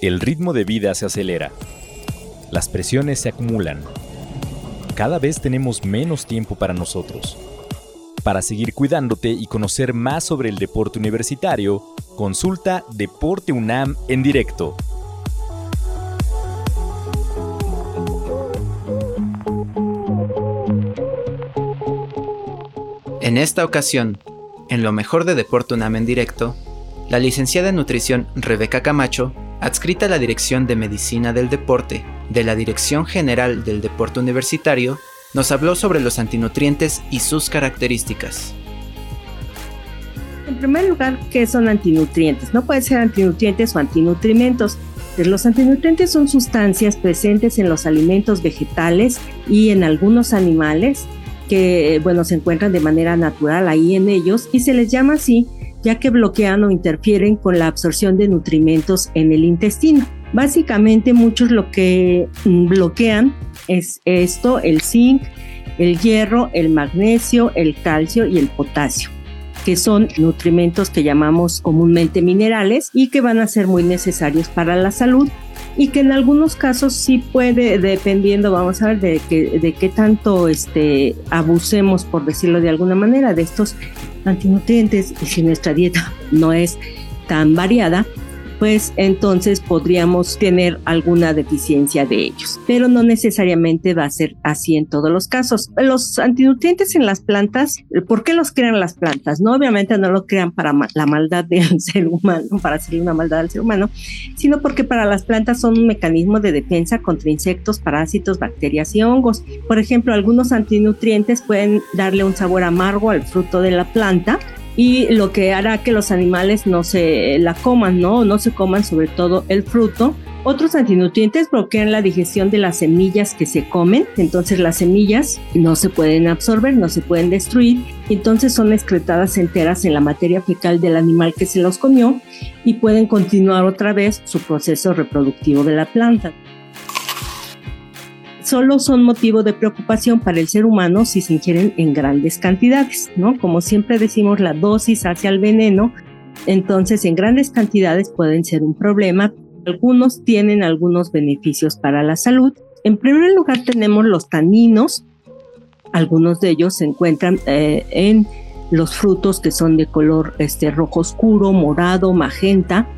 El ritmo de vida se acelera. Las presiones se acumulan. Cada vez tenemos menos tiempo para nosotros. Para seguir cuidándote y conocer más sobre el deporte universitario, consulta Deporte UNAM en directo. En esta ocasión, en lo mejor de Deporte UNAM en directo, la licenciada en nutrición Rebeca Camacho, adscrita a la Dirección de Medicina del Deporte de la Dirección General del Deporte Universitario, nos habló sobre los antinutrientes y sus características. En primer lugar, ¿qué son antinutrientes? No pueden ser antinutrientes o antinutrimentos. Los antinutrientes son sustancias presentes en los alimentos vegetales y en algunos animales que, bueno, se encuentran de manera natural ahí en ellos y se les llama así ya que bloquean o interfieren con la absorción de nutrimentos en el intestino. Básicamente muchos lo que mm, bloquean es esto, el zinc, el hierro, el magnesio, el calcio y el potasio que son nutrimentos que llamamos comúnmente minerales y que van a ser muy necesarios para la salud y que en algunos casos sí puede, dependiendo, vamos a ver, de, que, de qué tanto este, abusemos, por decirlo de alguna manera, de estos antinutrientes y si nuestra dieta no es tan variada, pues entonces podríamos tener alguna deficiencia de ellos. Pero no necesariamente va a ser así en todos los casos. Los antinutrientes en las plantas, ¿por qué los crean las plantas? No, obviamente no lo crean para la maldad del ser humano, para hacerle una maldad al ser humano, sino porque para las plantas son un mecanismo de defensa contra insectos, parásitos, bacterias y hongos. Por ejemplo, algunos antinutrientes pueden darle un sabor amargo al fruto de la planta y lo que hará que los animales no se la coman, ¿no? No se coman sobre todo el fruto. Otros antinutrientes bloquean la digestión de las semillas que se comen, entonces las semillas no se pueden absorber, no se pueden destruir, entonces son excretadas enteras en la materia fecal del animal que se los comió y pueden continuar otra vez su proceso reproductivo de la planta solo son motivo de preocupación para el ser humano si se ingieren en grandes cantidades, ¿no? Como siempre decimos, la dosis hacia el veneno, entonces en grandes cantidades pueden ser un problema. Algunos tienen algunos beneficios para la salud. En primer lugar tenemos los taninos, algunos de ellos se encuentran eh, en los frutos que son de color este, rojo oscuro, morado, magenta,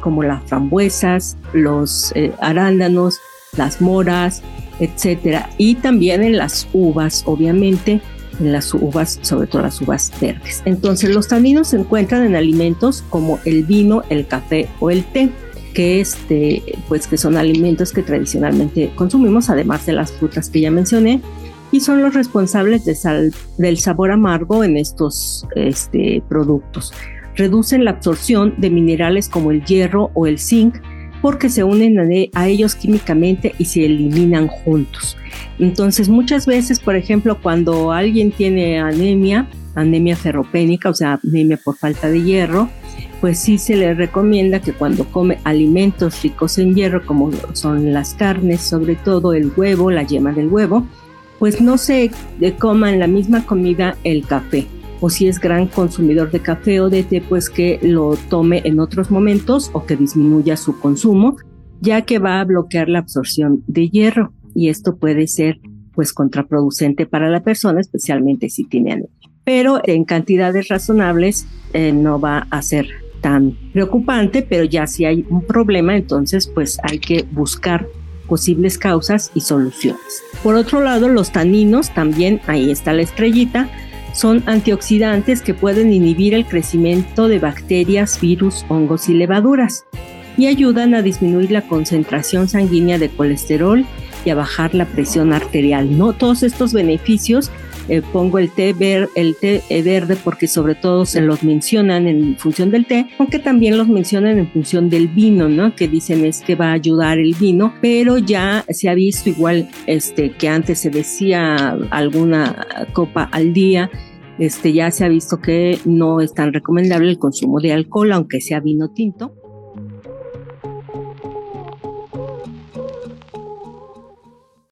como las frambuesas, los eh, arándanos, las moras, etcétera. Y también en las uvas, obviamente, en las uvas, sobre todo las uvas verdes. Entonces, los taninos se encuentran en alimentos como el vino, el café o el té que este, pues que son alimentos que tradicionalmente consumimos, además de las frutas que ya mencioné, y son los responsables del sabor amargo en estos este, productos. Reducen la absorción de minerales como el hierro o el zinc, porque se unen a ellos químicamente y se eliminan juntos. Entonces, muchas veces, por ejemplo, cuando alguien tiene anemia, anemia ferropénica, o sea, anemia por falta de hierro, pues sí se le recomienda que cuando come alimentos ricos en hierro, como son las carnes, sobre todo el huevo, la yema del huevo, pues no se coma en la misma comida el café o si es gran consumidor de café o de té, pues que lo tome en otros momentos o que disminuya su consumo, ya que va a bloquear la absorción de hierro y esto puede ser pues contraproducente para la persona, especialmente si tiene anemia. Pero en cantidades razonables eh, no va a ser tan preocupante, pero ya si hay un problema, entonces pues hay que buscar posibles causas y soluciones. Por otro lado, los taninos, también ahí está la estrellita, son antioxidantes que pueden inhibir el crecimiento de bacterias, virus, hongos y levaduras y ayudan a disminuir la concentración sanguínea de colesterol y a bajar la presión arterial. No todos estos beneficios eh, pongo el té, ver, el té eh, verde porque sobre todo se los mencionan en función del té, aunque también los mencionan en función del vino, ¿no? Que dicen es que va a ayudar el vino, pero ya se ha visto igual este que antes se decía alguna copa al día, este, ya se ha visto que no es tan recomendable el consumo de alcohol, aunque sea vino tinto.